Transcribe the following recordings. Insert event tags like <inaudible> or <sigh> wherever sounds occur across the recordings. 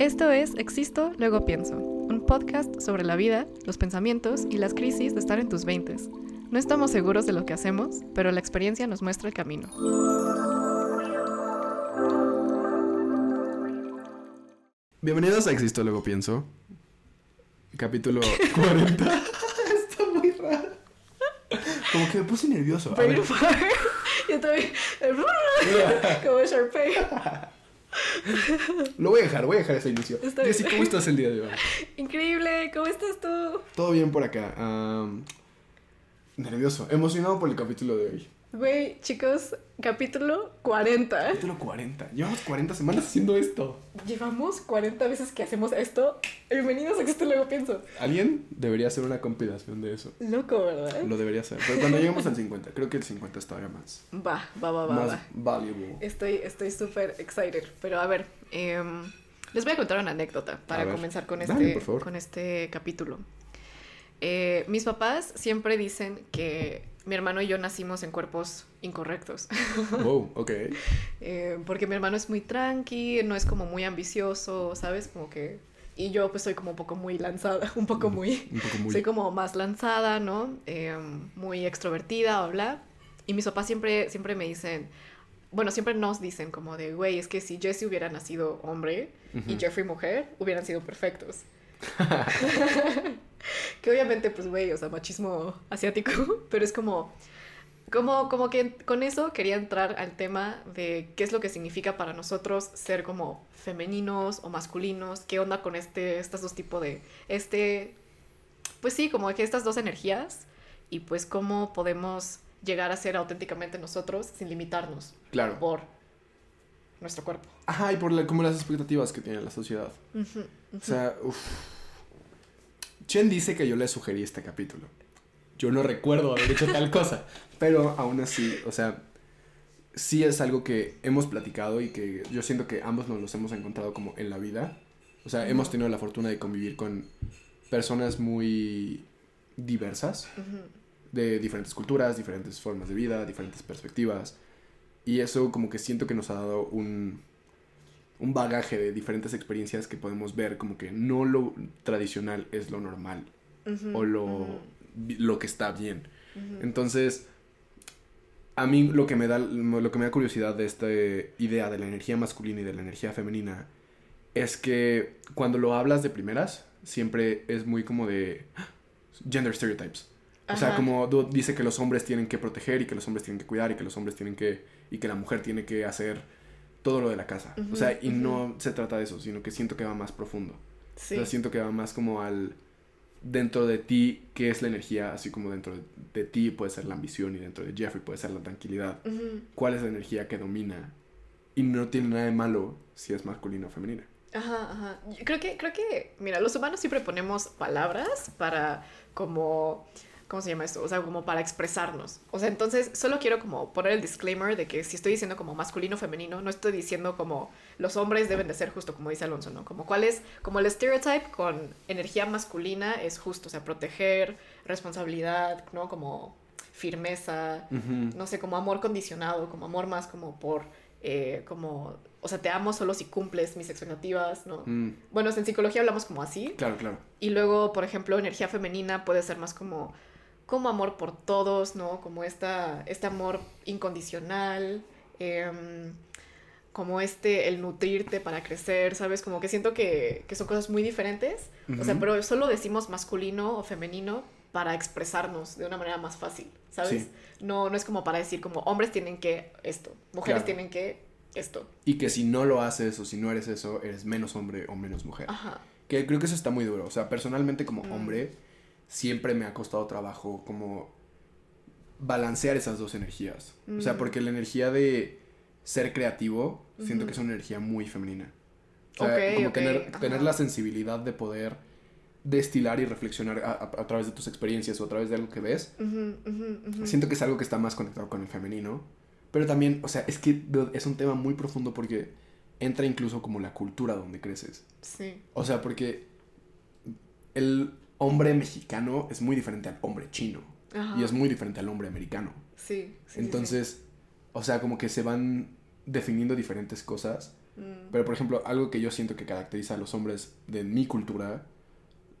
Esto es Existo, luego pienso, un podcast sobre la vida, los pensamientos y las crisis de estar en tus veintes. No estamos seguros de lo que hacemos, pero la experiencia nos muestra el camino. Bienvenidos a Existo, luego pienso. Capítulo <laughs> 40. Está muy raro. Como que me puse nervioso. A ver. <laughs> Yo también. <laughs> Como Sharpay. Lo voy a dejar, voy a dejar ese inicio. Está Jessy. ¿cómo estás el día de hoy? Increíble, ¿cómo estás tú? Todo bien por acá. am, nervioso, emocionado por el capítulo de hoy. Güey, chicos, capítulo 40. Capítulo 40. Llevamos 40 semanas haciendo esto. Llevamos 40 veces que hacemos esto. Bienvenidos a Existo, luego pienso. Alguien debería hacer una compilación de eso. Loco, ¿verdad? Lo debería hacer. Pero cuando lleguemos al 50, creo que el 50 es todavía más. Va, va, va, va. más va. valuable. Estoy estoy súper excited. Pero a ver, em, les voy a contar una anécdota para ver. comenzar con Dale, este, con este capítulo. Eh, mis papás siempre dicen que mi hermano y yo nacimos en cuerpos incorrectos. <laughs> Wow, ok. Eh, porque mi hermano es muy tranqui, no es como muy ambicioso, ¿sabes? Como que... Y yo pues soy como un poco muy lanzada, <laughs> un poco muy... Un poco muy. Soy como más lanzada, ¿no? Eh, muy extrovertida, o bla. Y mis papás siempre, siempre me dicen, bueno, siempre nos dicen como de, güey, es que si Jesse hubiera nacido hombre y Ujú. Jeffrey mujer, hubieran sido perfectos. <laughs> <laughs> que obviamente, pues, güey, o sea, machismo asiático, <laughs> pero es como, como, como que con eso quería entrar al tema de qué es lo que significa para nosotros ser como femeninos o masculinos, qué onda con este, estos dos tipos de, este, pues sí, como que estas dos energías y pues cómo podemos llegar a ser auténticamente nosotros sin limitarnos Claro. por nuestro cuerpo. Ajá, y por la- como las expectativas que tiene la sociedad. O sea, uff. Chen dice que yo le sugerí este capítulo. Yo no recuerdo haber hecho tal cosa. Pero aún así, o sea, sí es algo que hemos platicado y que yo siento que ambos nos los hemos encontrado como en la vida. O sea, hemos tenido la fortuna de convivir con personas muy diversas, de diferentes culturas, diferentes formas de vida, diferentes perspectivas. Y eso como que siento que nos ha dado un, un bagaje de diferentes experiencias que podemos ver como que no lo tradicional es lo normal o lo, lo que está bien. Entonces, a mí lo que me da lo que me da curiosidad de esta idea de la energía masculina y de la energía femenina es que cuando lo hablas de primeras siempre es muy como de gender stereotypes. O sea, Ajá. como dice que los hombres tienen que proteger y que los hombres tienen que cuidar y que los hombres tienen que y que la mujer tiene que hacer todo lo de la casa. O sea, y no se trata de eso, sino que siento que va más profundo. Sí. O sea, siento que va más como al dentro de ti, qué es la energía, así como dentro de, de ti puede ser la ambición y dentro de Jeffrey puede ser la tranquilidad. ¿Cuál es la energía que domina? Y no tiene nada de malo si es masculina o femenina. Ajá, ajá. Creo que, creo que, mira, los humanos siempre ponemos palabras para como, ¿cómo se llama esto? O sea, como para expresarnos. O sea, entonces solo quiero como poner el disclaimer de que si estoy diciendo como masculino o femenino, no estoy diciendo como los hombres deben de ser justo como dice Alonso, ¿no? Como cuál es, como el stereotype con energía masculina es justo, o sea, proteger, responsabilidad, ¿no? Como firmeza, no sé, como amor condicionado, como amor más como por, eh, como, o sea, te amo solo si cumples mis expectativas, ¿no? Mm, Bueno, en psicología hablamos como así. claro, claro. Y luego, por ejemplo, energía femenina puede ser más como, como amor por todos, ¿no? Como esta, este amor incondicional, em, como este, el nutrirte para crecer, ¿sabes? Como que siento que, que son cosas muy diferentes. O sea, pero solo decimos masculino o femenino para expresarnos de una manera más fácil, ¿sabes? Sí. No, no es como para decir como hombres tienen que esto, mujeres Claro. tienen que esto. Y que si no lo haces o si no eres eso, eres menos hombre o menos mujer. Ajá. Que creo que eso está muy duro. O sea, personalmente como Mm. hombre, siempre me ha costado trabajo como balancear esas dos energías. O sea, Mm. porque la energía de ser creativo, siento que es una energía muy femenina. O sea, como tener, tener la sensibilidad de poder destilar y reflexionar a, a- a través de tus experiencias o a través de algo que ves. Siento que es algo que está más conectado con el femenino. Pero también, o sea, es que es un tema muy profundo porque entra incluso como la cultura donde creces. Sí. O sea, porque el hombre mexicano es muy diferente al hombre chino. Ajá. Y es muy diferente al hombre americano. Sí, sí, sí, sí. Entonces, o sea, como que se van definiendo diferentes cosas. Mm. Pero, por ejemplo, algo que yo siento que caracteriza a los hombres de mi cultura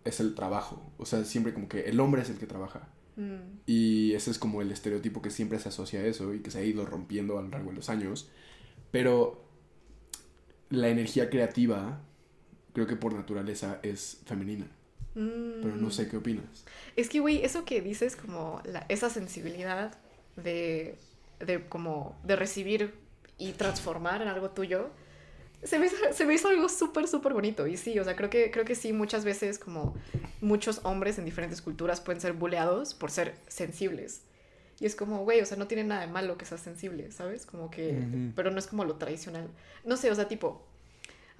es el trabajo. O sea, siempre como que el hombre es el que trabaja. Mm. Y ese es como el estereotipo que siempre se asocia a eso y que se ha ido rompiendo a lo largo de los años. Pero la energía creativa, creo que por naturaleza es femenina. Pero no sé qué opinas. Es que, güey, eso que dices, como la- esa sensibilidad de, de, como, de recibir y transformar en algo tuyo, se me, hizo- se me hizo algo súper, súper bonito. Y sí, o sea, creo que, creo que sí, muchas veces como muchos hombres en diferentes culturas pueden ser buleados por ser sensibles. Y es como, güey, o sea, no tiene nada de malo que seas sensible, ¿sabes? Como que, pero no es como lo tradicional. No sé, o sea, tipo,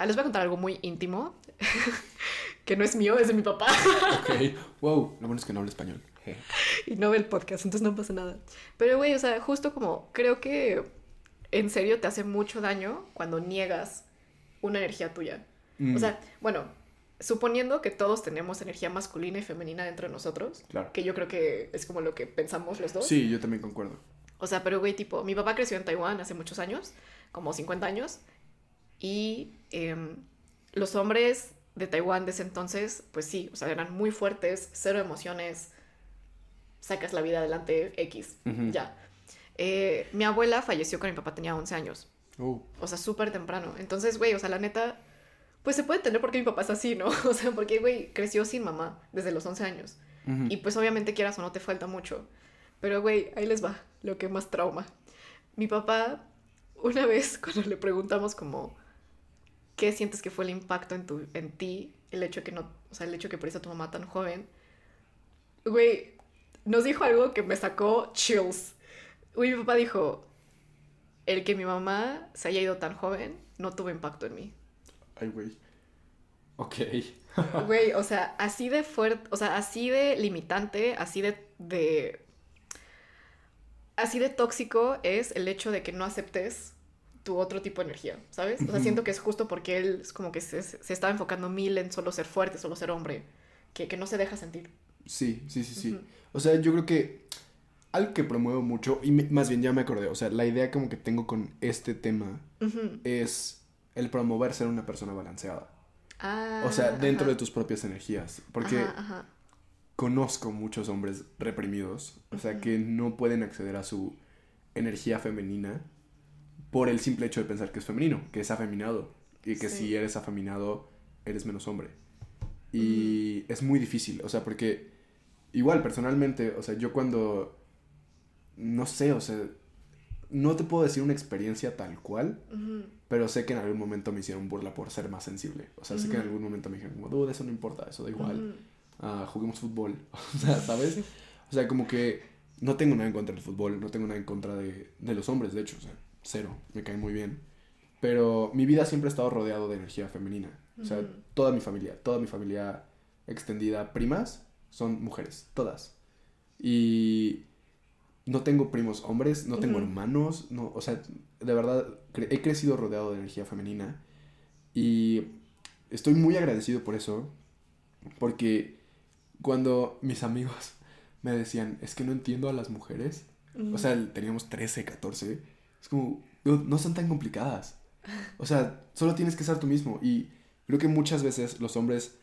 ah, les voy a contar algo muy íntimo, <laughs> que no es mío, es de mi papá. Ok. Wow, lo bueno es que no hablo español. Y no ve el podcast, entonces no pasa nada. Pero, güey, o sea, justo como creo que en serio te hace mucho daño cuando niegas una energía tuya. Mm, O sea, bueno, suponiendo que todos tenemos energía masculina y femenina dentro de nosotros, claro. que yo creo que es como lo que pensamos los dos. Sí, yo también concuerdo. O sea, pero, güey, tipo, mi papá creció en Taiwán hace muchos años, como 50 años, y em, los hombres de Taiwán de ese entonces, pues sí, o sea, eran muy fuertes, cero emociones, sacas la vida adelante, X, Ujú. ya. Eh, mi abuela falleció cuando mi papá tenía 11 años, Oh, o sea, súper temprano. Entonces, güey, o sea, la neta, pues se puede entender por qué mi papá es así, ¿no? <laughs> O sea, porque, güey, creció sin mamá desde los 11 años. ujú. Y pues obviamente quieras o no te falta mucho. Pero güey, ahí les va lo que más trauma. Mi papá, una vez <laughs> cuando le preguntamos como, ¿qué sientes que fue el impacto en, tu, en ti? El hecho que no, o sea, el hecho que perdiste a tu mamá tan joven. Güey, nos dijo algo que me sacó chills. Güey, mi papá dijo, el que mi mamá se haya ido tan joven no tuvo impacto en mí. Ay, güey. Ok. <laughs> Güey, o sea, así de fuerte, o sea, así de limitante, así de, de... Así de tóxico es el hecho de que no aceptes tu otro tipo de energía, ¿sabes? O sea, siento que es justo porque él es como que se, se estaba enfocando mil en solo ser fuerte, solo ser hombre, que, que no se deja sentir. Sí, sí, sí, sí. O sea, yo creo que algo que promuevo mucho, y me- más bien ya me acordé, o sea, la idea como que tengo con este tema es el promover ser una persona balanceada. Ah, O sea, dentro ajá. de tus propias energías. Porque Ajá, ajá. conozco muchos hombres reprimidos, o sea, que no pueden acceder a su energía femenina por el simple hecho de pensar que es femenino, que es afeminado, y que Sí. si eres afeminado, eres menos hombre. Y es muy difícil, o sea, porque igual personalmente, o sea, yo cuando, no sé, o sea, no te puedo decir una experiencia tal cual, pero sé que en algún momento me hicieron burla por ser más sensible. O sea, sé que en algún momento me dijeron, como, eso no importa, eso da igual ah, juguemos fútbol. <laughs> O sea, ¿sabes? O sea, como que no tengo nada en contra del fútbol, no tengo nada en contra de, de los hombres, de hecho, o sea, cero, me caen muy bien. Pero mi vida siempre ha estado rodeado de energía femenina. O sea, toda mi familia, toda mi familia extendida, primas, son mujeres, todas. Y no tengo primos hombres, no tengo hermanos, no, o sea, de verdad, cre- he crecido rodeado de energía femenina. Y estoy muy agradecido por eso, porque cuando mis amigos <laughs> me decían, es que no entiendo a las mujeres, o sea, teníamos 13, 14, es como, "Dude, no son tan complicadas. O sea, solo tienes que ser tú mismo. Y creo que muchas veces los hombres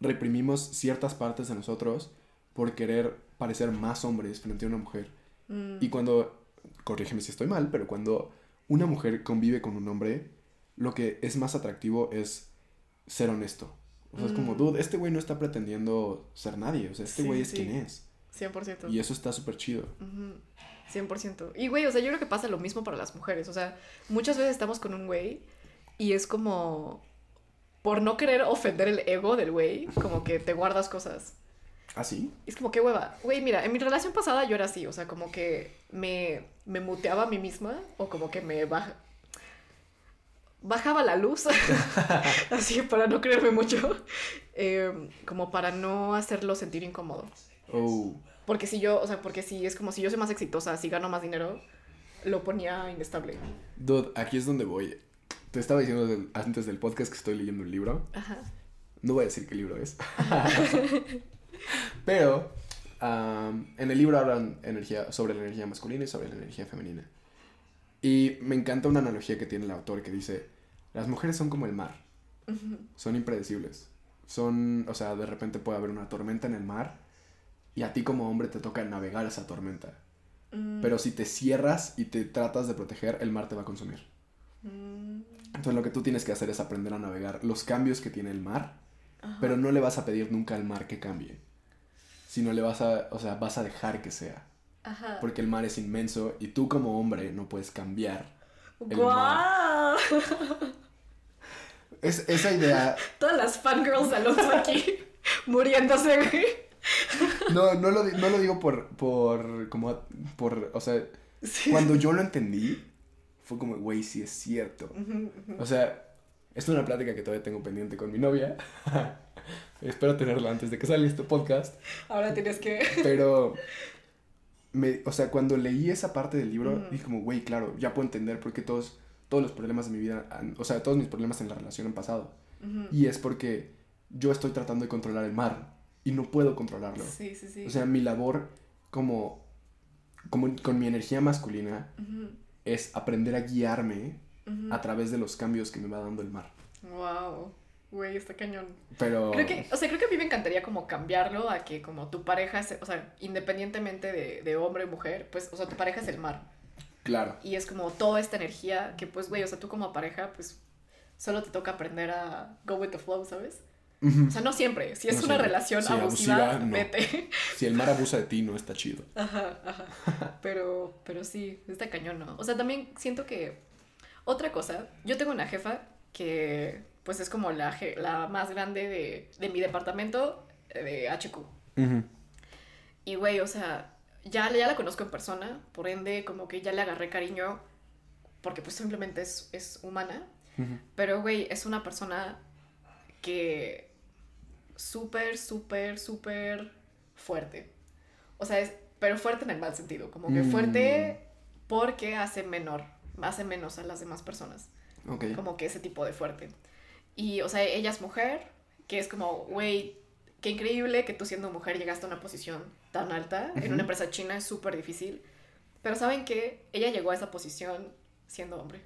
reprimimos ciertas partes de nosotros por querer parecer más hombres frente a una mujer. Mm. Y cuando, corrígeme si estoy mal, pero cuando una mujer convive con un hombre, lo que es más atractivo es ser honesto. O sea, es como, Mm. dude, este güey no está pretendiendo ser nadie. O sea, este Sí, güey es sí. quien es. 100%. Y eso está súper chido. Ujú, 100%. Y, güey, o sea, yo creo que pasa lo mismo para las mujeres. O sea, muchas veces estamos con un güey y es como, por no querer ofender el ego del güey, como que te guardas cosas. ¿Ah, sí? Y es como, qué hueva. Güey, mira, en mi relación pasada yo era así, o sea, como que me, me muteaba a mí misma o como que me baja, bajaba la luz, <laughs> <laughs> así para no creerme mucho, eh, como para no hacerlo sentir incómodo. Oh. Porque si yo, o sea, porque si es como si yo soy más exitosa, si gano más dinero, lo ponía inestable. Dude, aquí es donde voy. Te estaba diciendo del- antes del podcast que estoy leyendo un libro. Ajá. No voy a decir qué libro es. <laughs> <laughs> Pero en el libro hablan energía, sobre la energía masculina y sobre la energía femenina. Y me encanta una analogía que tiene el autor que dice, Las mujeres son como el mar. Son impredecibles. Son, o sea, de repente puede haber una tormenta en el mar y a ti como hombre te toca navegar esa tormenta. Mm. Pero si te cierras y te tratas de proteger, el mar te va a consumir. Mm. Entonces lo que tú tienes que hacer es aprender a navegar los cambios que tiene el mar, Ajá. pero no le vas a pedir nunca al mar que cambie. Sino le vas a, o sea, vas a dejar que sea. Ajá. Porque el mar es inmenso y tú como hombre no puedes cambiar. el ¡Guau! <laughs> Es, esa idea, Todas las fangirls de Alonso aquí <laughs> muriéndose, güey. No, no, lo, no lo digo por, por, como, por, o sea, Sí. cuando yo lo entendí, fue como, güey, sí es cierto. O sea, es una plática que todavía tengo pendiente con mi novia. <laughs> Espero tenerla antes de que salga este podcast. Ahora tienes que. <laughs> Pero, me, o sea, cuando leí esa parte del libro, Ujú. dije como, güey, claro, ya puedo entender por qué todos, todos los problemas de mi vida, han- o sea, todos mis problemas en la relación han pasado. Y es porque yo estoy tratando de controlar el mar y no puedo controlarlo. Sí, sí, sí. O sea, mi labor como, como con mi energía masculina es aprender a guiarme a través de los cambios que me va dando el mar. Wow. Güey, está cañón. Pero... Creo que, o sea, creo que a mí me encantaría como cambiarlo a que como tu pareja, es, o sea, independientemente de, de hombre o mujer, pues, o sea, tu pareja es el mar. Claro. Y es como toda esta energía que, pues, güey, o sea, tú como pareja, pues, solo te toca aprender a go with the flow, ¿sabes? O sea, no siempre. Si es No una siempre. relación Sí, abusiva, abusiva, no. vete. Si el mar abusa de ti, no está chido. Ajá, ajá. Pero, pero sí, está cañón, ¿no? O sea, también siento que. Otra cosa, yo tengo una jefa que, pues, es como la, la más grande de, de mi departamento eh, de HQ. Ujú. Y, güey, o sea, ya, ya la conozco en persona, por ende, como que ya le agarré cariño, porque, pues, simplemente es, es humana. Pero, güey, es una persona que súper, súper, súper fuerte. O sea, es, pero fuerte en el mal sentido. Como que Mm. fuerte porque hace menor, hace menos a las demás personas. Ok. Como que ese tipo de fuerte. Y, o sea, ella es mujer, que es como, güey, qué increíble que tú siendo mujer llegaste a una posición tan alta. En una empresa china es súper difícil. Pero ¿saben qué? Ella llegó a esa posición siendo hombre.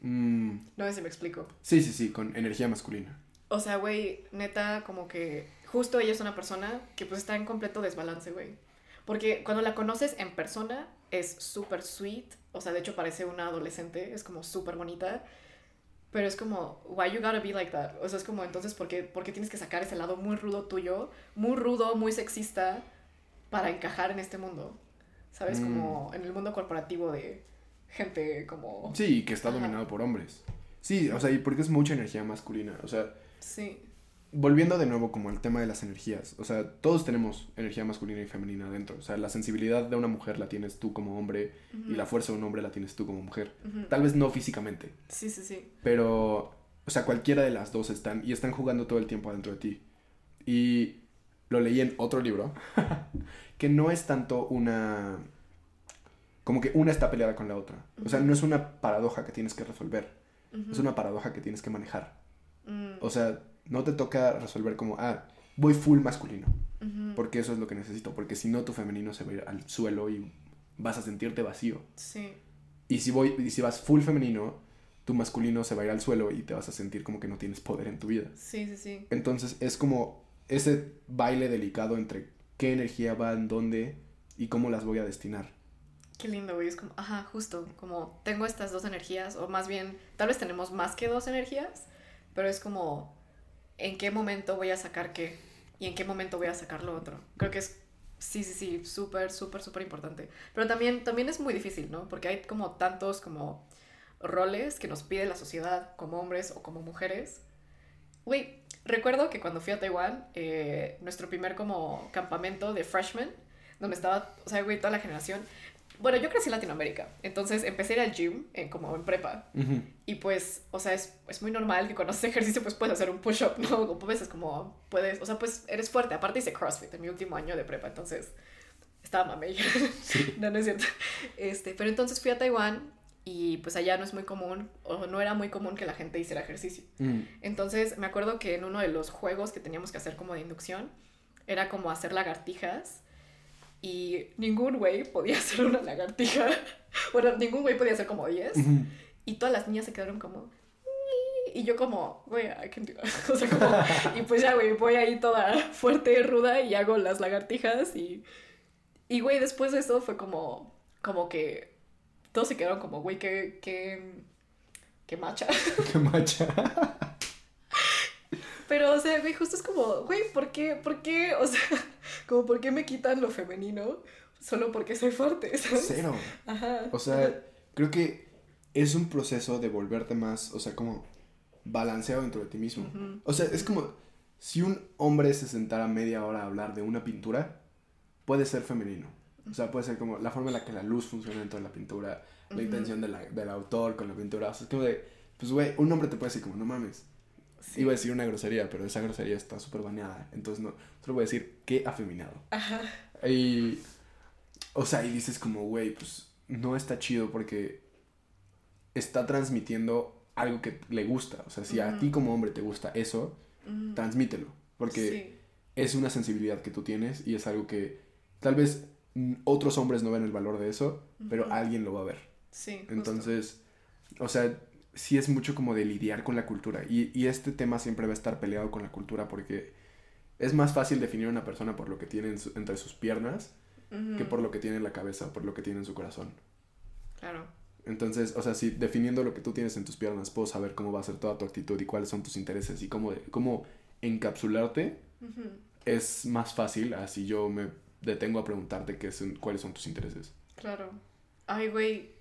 Mm, No sé si me explico. Sí, sí, sí, con energía masculina. O sea, güey, neta, como que justo ella es una persona que pues está en completo desbalance, güey. Porque cuando la conoces en persona es súper sweet, o sea, de hecho parece una adolescente, es como súper bonita, pero es como, why you gotta be like that? O sea, es como, entonces, ¿por qué, por qué tienes que sacar ese lado muy rudo tuyo, muy rudo, muy sexista, para encajar en este mundo? ¿Sabes? Mm. Como en el mundo corporativo de gente como... Sí, que está Ajá. dominado por hombres. Sí, o sea, y porque es mucha energía masculina. O sea, Sí. volviendo de nuevo como al tema de las energías. O sea, todos tenemos energía masculina y femenina dentro. O sea, la sensibilidad de una mujer la tienes tú como hombre y la fuerza de un hombre la tienes tú como mujer. Tal vez no físicamente, Sí, sí, sí. pero, o sea, cualquiera de las dos están y están jugando todo el tiempo adentro de ti. Y lo leí en otro libro, <laughs> que no es tanto una... Como que una está peleada con la otra. O sea, no es una paradoja que tienes que resolver. Es una paradoja que tienes que manejar. Mm, O sea, no te toca resolver como, ah, voy full masculino. Porque eso es lo que necesito. Porque si no, tu femenino se va a ir al suelo y vas a sentirte vacío. Sí. Y si, voy, y si vas full femenino, tu masculino se va a ir al suelo y te vas a sentir como que no tienes poder en tu vida. Sí, sí, sí. Entonces es como ese baile delicado entre qué energía va en dónde y cómo las voy a destinar. Qué lindo, güey. Es como, ajá, justo, como tengo estas dos energías, o más bien, tal vez tenemos más que dos energías, pero es como, ¿en qué momento voy a sacar qué? ¿Y en qué momento voy a sacar lo otro? Creo que es, sí, sí, sí, súper, súper, súper importante. Pero también, también es muy difícil, ¿no? Porque hay como tantos como roles que nos pide la sociedad como hombres o como mujeres. Güey, recuerdo que cuando fui a Taiwán, eh, nuestro primer como campamento de freshmen, donde estaba, o sea, güey, toda la generación. Bueno, yo crecí en Latinoamérica, entonces empecé a ir al gym eh, como en prepa. Ujú. Y pues, o sea, es, es muy normal que cuando haces <laughs> ejercicio pues puedes hacer un push-up, ¿no? O pues es como, puedes, o sea, pues eres fuerte. Aparte hice CrossFit en mi último año de prepa, entonces estaba mamey. <laughs> no, no es cierto. Este, pero entonces fui a Taiwán y pues allá no es muy común, o no era muy común que la gente hiciera ejercicio. Mm. Entonces me acuerdo que en uno de los juegos que teníamos que hacer como de inducción era como hacer lagartijas y ningún güey podía <laughs> hacer una lagartija. <laughs> Bueno, ningún güey podía hacer como 10 Ujú. y todas las niñas se quedaron como y yo como, güey. <laughs> O sea, como, y pues ya, güey, voy ahí toda fuerte, ruda y hago las lagartijas y, y, güey, después de eso fue como, como que todos se quedaron como, güey, qué, qué, qué macha. Qué macha. Pero, o sea, güey, justo es como, güey, ¿por qué, por qué, o sea, <laughs> como, ¿por qué me quitan lo femenino solo porque soy fuerte, <laughs> ¿sabes? Cero. Ajá. O sea, creo que es un proceso de volverte más, o sea, como balanceado dentro de ti mismo. O sea, es como si un hombre se sentara media hora a hablar de una pintura, puede ser femenino. O sea, puede ser como la forma en la que la luz funciona dentro de la pintura, la intención de la- del autor con la pintura. O sea, es como de, pues, güey, un hombre te puede decir como, no mames. Sí. Iba a decir una grosería, pero esa grosería está súper baneada. Entonces, no, solo voy a decir, qué afeminado. Ajá. Y, o sea, y dices como, güey, pues no está chido porque está transmitiendo algo que le gusta. O sea, si a ti como hombre te gusta eso, transmítelo. Porque Sí. es una sensibilidad que tú tienes y es algo que tal vez otros hombres no ven el valor de eso, pero alguien lo va a ver. Sí. justo. Entonces, o sea, sí es mucho como de lidiar con la cultura. Y, y este tema siempre va a estar peleado con la cultura porque es más fácil definir a una persona por lo que tiene su- entre sus piernas que por lo que tiene en la cabeza o por lo que tiene en su corazón. Claro. Entonces, o sea, si definiendo lo que tú tienes en tus piernas, puedo saber cómo va a ser toda tu actitud y cuáles son tus intereses y cómo, cómo encapsularte, es más fácil así yo me detengo a preguntarte qué son, cuáles son tus intereses. Claro. Ay, güey.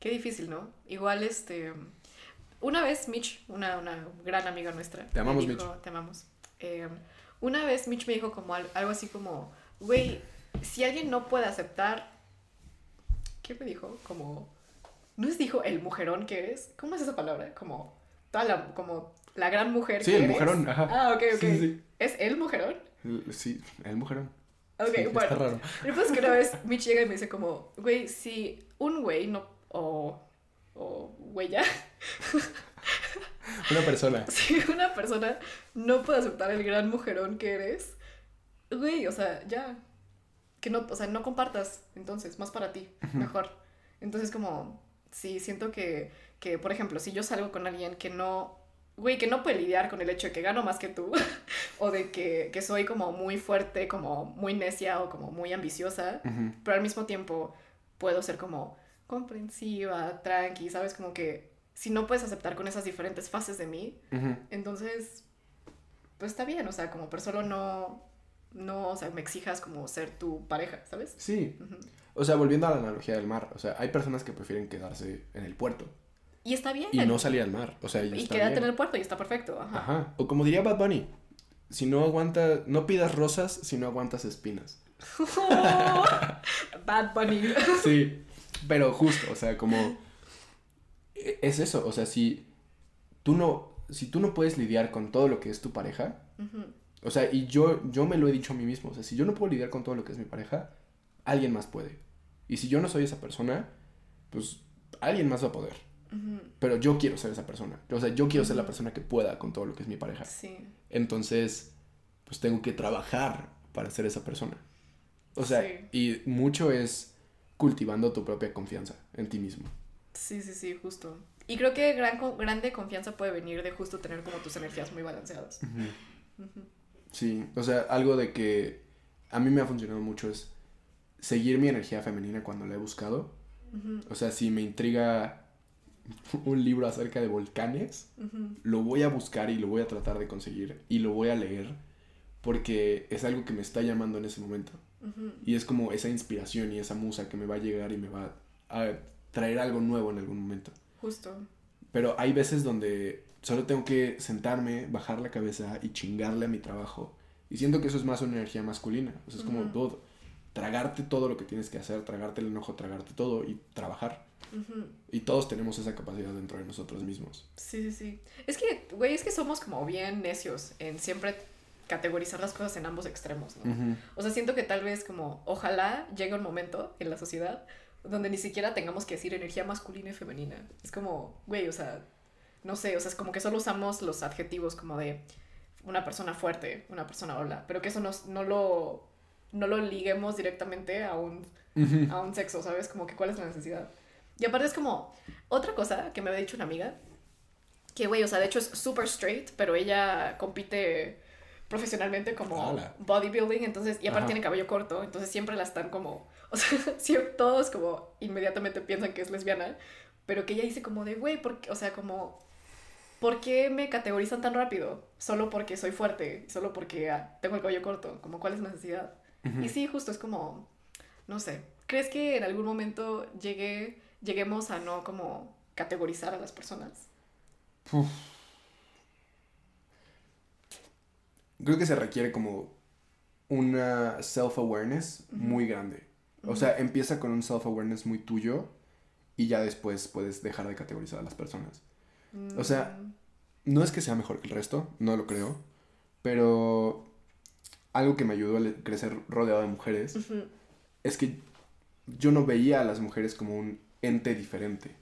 Qué difícil, ¿no? Igual, este. Una vez Mitch, una, una gran amiga nuestra. Te amamos, dijo- Te amamos. Eh, una vez Mitch me dijo como al- algo así como, güey, si alguien no puede aceptar. ¿Qué me dijo? Como. ¿No es dijo el mujerón que eres? ¿Cómo es esa palabra? Como. Toda la, como la gran mujer Sí, que el eres. mujerón, ajá. Ah, ok, ok. Sí, sí, ¿Es el mujerón? sí. El mujerón. Ok, bueno. Está raro. Es que una vez Mitch llega y me dice como, güey, si un güey no, o, o ya, Una persona. <laughs> si una persona. No puede aceptar el gran mujerón que eres, güey, o sea, ya, que no, o sea, no compartas, entonces, más para ti, mejor. Entonces como, sí, siento que, que, por ejemplo, si yo salgo con alguien que no, güey, que no puede lidiar con el hecho de que gano más que tú, <laughs> o de que, que soy como muy fuerte, como muy necia o como muy ambiciosa, pero al mismo tiempo puedo ser como comprensiva, tranqui, ¿sabes? Como que si no puedes aceptar con esas diferentes fases de mí, entonces, pues está bien, o sea, como pero solo no, no, o sea, me exijas como ser tu pareja, ¿sabes? Sí. O sea, volviendo a la analogía del mar. O sea, hay personas que prefieren quedarse en el puerto Y está bien. y no salir al mar. O sea, y, Y está quédate bien. en el puerto y está perfecto, ajá. Ajá. O como diría Bad Bunny, si no aguanta, no pidas rosas si no aguantas espinas. <laughs> Bad Bunny. Sí, pero justo, o sea, como e- es eso, o sea, si tú no si tú no puedes lidiar con todo lo que es tu pareja, o sea, y yo yo me lo he dicho a mí mismo, o sea, si yo no puedo lidiar con todo lo que es mi pareja, alguien más puede. Y si yo no soy esa persona, pues alguien más va a poder. Pero yo quiero ser esa persona. O sea, yo quiero ser la persona que pueda con todo lo que es mi pareja. Sí. Entonces, pues tengo que trabajar para ser esa persona. O sea, Sí. y mucho es cultivando tu propia confianza en ti mismo. Sí, sí, sí, justo. Y creo que gran, grande confianza puede venir de justo tener como tus energías muy balanceadas. Sí, o sea, algo de que a mí me ha funcionado mucho es seguir mi energía femenina cuando la he buscado. O sea, si me intriga un libro acerca de volcanes, lo voy a buscar y lo voy a tratar de conseguir y lo voy a leer porque es algo que me está llamando en ese momento. Y es como esa inspiración y esa musa que me va a llegar y me va a traer algo nuevo en algún momento. Justo. Pero hay veces donde solo tengo que sentarme, bajar la cabeza y chingarle a mi trabajo. Y siento que eso es más una energía masculina. O sea, es como todo. Tragarte todo lo que tienes que hacer, tragarte el enojo, tragarte todo y trabajar. Ujú. Y todos tenemos esa capacidad dentro de nosotros mismos. Sí, sí, sí. Es que, güey, es que somos como bien necios en siempre categorizar las cosas en ambos extremos, ¿no? Ujú. O sea, siento que tal vez como, ojalá llegue un momento en la sociedad donde ni siquiera tengamos que decir energía masculina y femenina. Es como, güey, o sea, no sé, o sea, es como que solo usamos los adjetivos como de una persona fuerte, una persona hola, pero que eso nos, no lo no lo liguemos directamente a un, Ujú. a un sexo, ¿sabes? Como que cuál es la necesidad. Y aparte es como otra cosa que me había dicho una amiga, Que, güey, o sea, de hecho es super straight, pero ella compite profesionalmente como bodybuilding, entonces, y aparte Ajá. tiene cabello corto, entonces siempre la están como, <laughs> o sea, siempre, todos como inmediatamente piensan que es lesbiana, pero que ella dice como de, güey, o sea, como, ¿por qué me categorizan tan rápido? Solo porque soy fuerte, solo porque ah, tengo el cabello corto, como, ¿cuál es la necesidad? Y sí, justo es como, no sé, ¿crees que en algún momento llegue, lleguemos a no como categorizar a las personas? Uf. Creo que se requiere como una self-awareness muy grande. O sea, empieza con un self-awareness muy tuyo y ya después puedes dejar de categorizar a las personas. O sea, Mm, No es que sea mejor que el resto, no lo creo, pero algo que me ayudó a crecer rodeado de mujeres es que yo no veía a las mujeres como un ente diferente.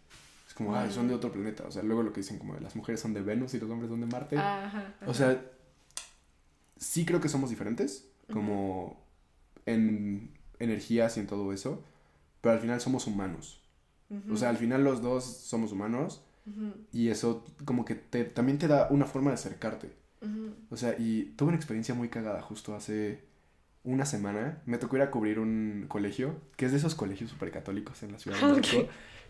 Es como, ay, son de otro planeta. O sea, luego lo que dicen como las mujeres son de Venus y los hombres son de Marte. Ajá, O sea, sí creo que somos diferentes, como en energías y en todo eso, pero al final somos humanos. O sea, al final los dos somos humanos y eso como que te, también te da una forma de acercarte. O sea, y tuve una experiencia muy cagada justo hace una semana. Me tocó ir a cubrir un colegio, que es de esos colegios supercatólicos en la Ciudad de Ok. México,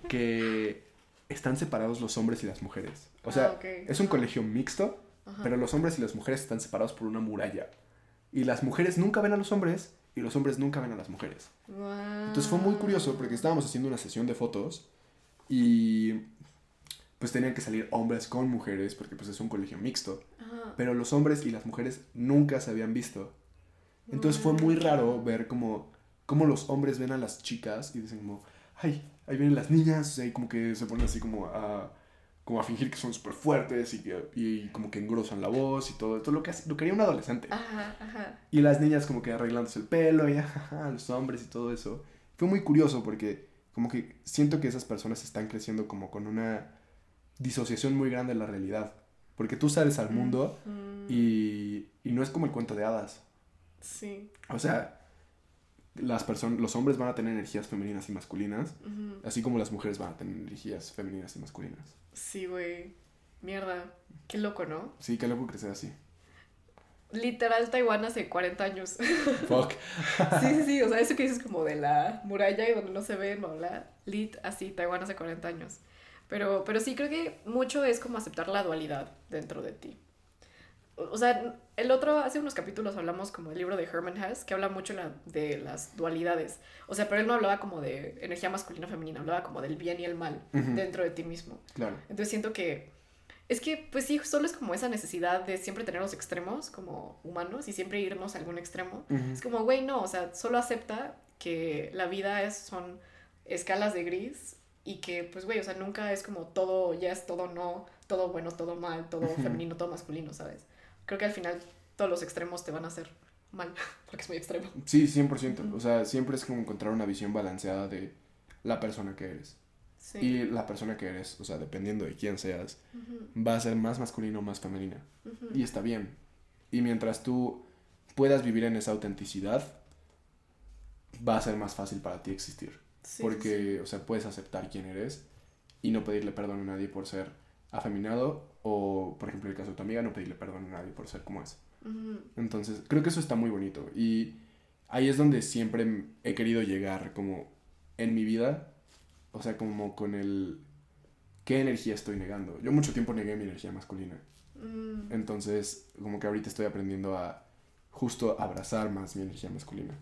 que están separados los hombres y las mujeres. O sea, Ah, es un colegio mixto, Ajá. pero los hombres y las mujeres están separados por una muralla. Y las mujeres nunca ven a los hombres y los hombres nunca ven a las mujeres. Entonces fue muy curioso porque estábamos haciendo una sesión de fotos y pues tenían que salir hombres con mujeres porque pues es un colegio mixto. Ajá. Pero los hombres y las mujeres nunca se habían visto. Entonces fue muy raro ver como, como los hombres ven a las chicas y dicen como, ay, ahí vienen las niñas, y como que se ponen así como a, como a fingir que son súper fuertes y, que- y como que engrosan la voz y todo, todo lo que, hace- lo que haría un adolescente. Ajá, ajá. Y las niñas como que arreglándose el pelo y <laughs> ajaja, los hombres y todo eso. Fue muy curioso porque como que siento que esas personas están creciendo como con una disociación muy grande de la realidad. Porque tú sales al mundo Mm, y, y no es como el cuento de hadas. Sí. O sea, las personas, los hombres van a tener energías femeninas y masculinas, así como las mujeres van a tener energías femeninas y masculinas. Sí, güey. Mierda. Qué loco, ¿no? Sí, que luego crecer así. Literal Taiwán hace 40 años. <laughs> Fuck. Sí, sí, sí. O sea, eso que dices como de la muralla y donde no se ven, bla, bla. Lit, así, Taiwán hace 40 años. Pero, pero sí, creo que mucho es como aceptar la dualidad dentro de ti. O sea, el otro, hace unos capítulos hablamos como del libro de Herman Hesse, que habla mucho la- de las dualidades. O sea, pero él no hablaba como de energía masculina o femenina, hablaba como del bien y el mal dentro de ti mismo. Claro. Entonces siento que es que, pues sí, solo es como esa necesidad de siempre tener los extremos como humanos y siempre irnos a algún extremo. Es como, güey, no, o sea, solo acepta que la vida es, son escalas de gris y que, pues, güey, o sea, nunca es como todo yes, todo no, todo bueno, todo mal, todo femenino, todo masculino, ¿sabes? Creo que al final todos los extremos te van a hacer mal, <laughs> porque es muy extremo. Sí, 100%. Ujú. O sea, siempre es como encontrar una visión balanceada de la persona que eres. Sí. Y la persona que eres, o sea, dependiendo de quién seas, va a ser más masculino o más femenina. Y está bien. Y mientras tú puedas vivir en esa autenticidad, va a ser más fácil para ti existir. Sí, sí, Porque, o sea, puedes aceptar quién eres y no pedirle perdón a nadie por ser afeminado o, por ejemplo, en el caso de tu amiga, no pedirle perdón a nadie por ser como es. Entonces, creo que eso está muy bonito. Y ahí es donde siempre he querido llegar, como en mi vida. O sea, como con el. ¿Qué energía estoy negando? Yo mucho tiempo negué mi energía masculina. mm. Entonces, como que ahorita estoy aprendiendo a justo abrazar más mi energía masculina.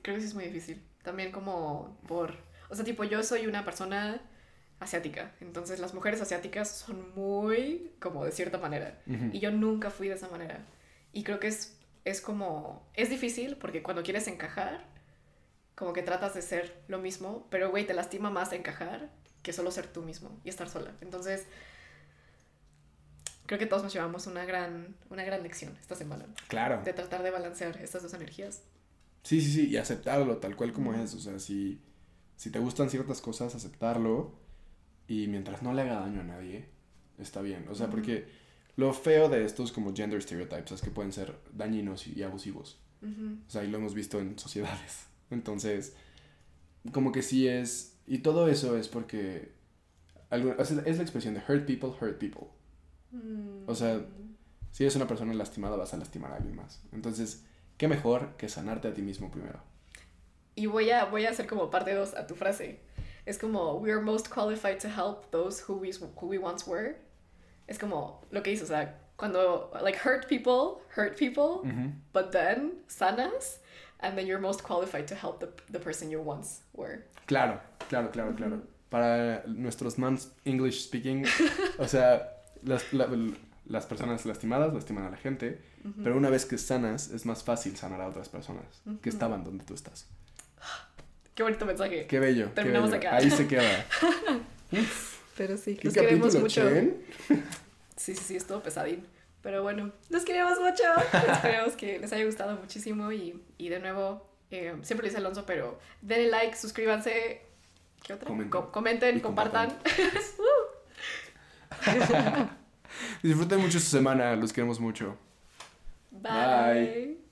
Creo que sí es muy difícil. También como por... O sea, tipo, yo soy una persona asiática. Entonces las mujeres asiáticas son muy como de cierta manera. Ujú. Y yo nunca fui de esa manera. Y creo que es, es como... Es difícil porque cuando quieres encajar, como que tratas de ser lo mismo. Pero, güey, te lastima más encajar que solo ser tú mismo y estar sola. Entonces... Creo que todos nos llevamos una gran, una gran lección esta semana Claro. de tratar de balancear estas dos energías. Sí, sí, sí, y aceptarlo tal cual como es. O sea, si, si te gustan ciertas cosas, aceptarlo. Y mientras no le haga daño a nadie, está bien. O sea, porque lo feo de estos como gender stereotypes es que pueden ser dañinos y abusivos. O sea, y lo hemos visto en sociedades. <laughs> Entonces, como que sí es... Y todo eso es porque es la expresión de hurt people, hurt people. Mm. O sea, si eres una persona lastimada, vas a lastimar a alguien más. Entonces, ¿qué mejor que sanarte a ti mismo primero? Y voy a, voy a hacer como parte 2 a tu frase. Es como, we are most qualified to help those who we, who we once were. Es como lo que dices, o sea, cuando, like, hurt people, hurt people, but then sanas, and then you're most qualified to help the, the person you once were. Claro, claro, claro, claro. Para nuestros non-English speaking, <laughs> o sea, las, la- las personas lastimadas lastiman a la gente, pero una vez que sanas, es más fácil sanar a otras personas que estaban donde tú estás. Qué bonito mensaje. Qué bello. qué Terminamos bello. acá. Ahí se queda. <laughs> Pero sí, ¿Qué los queremos mucho. Chen? <laughs> Sí, sí, sí, estuvo pesadín. Pero bueno, los queremos mucho. Esperemos que les haya gustado muchísimo y, y de nuevo, eh, siempre lo dice Alonso, pero denle like, suscríbanse. ¿Qué otra? Comenten. Co- comenten, Y compartan. <laughs> Disfruten mucho su semana, los queremos mucho. Bye. Bye.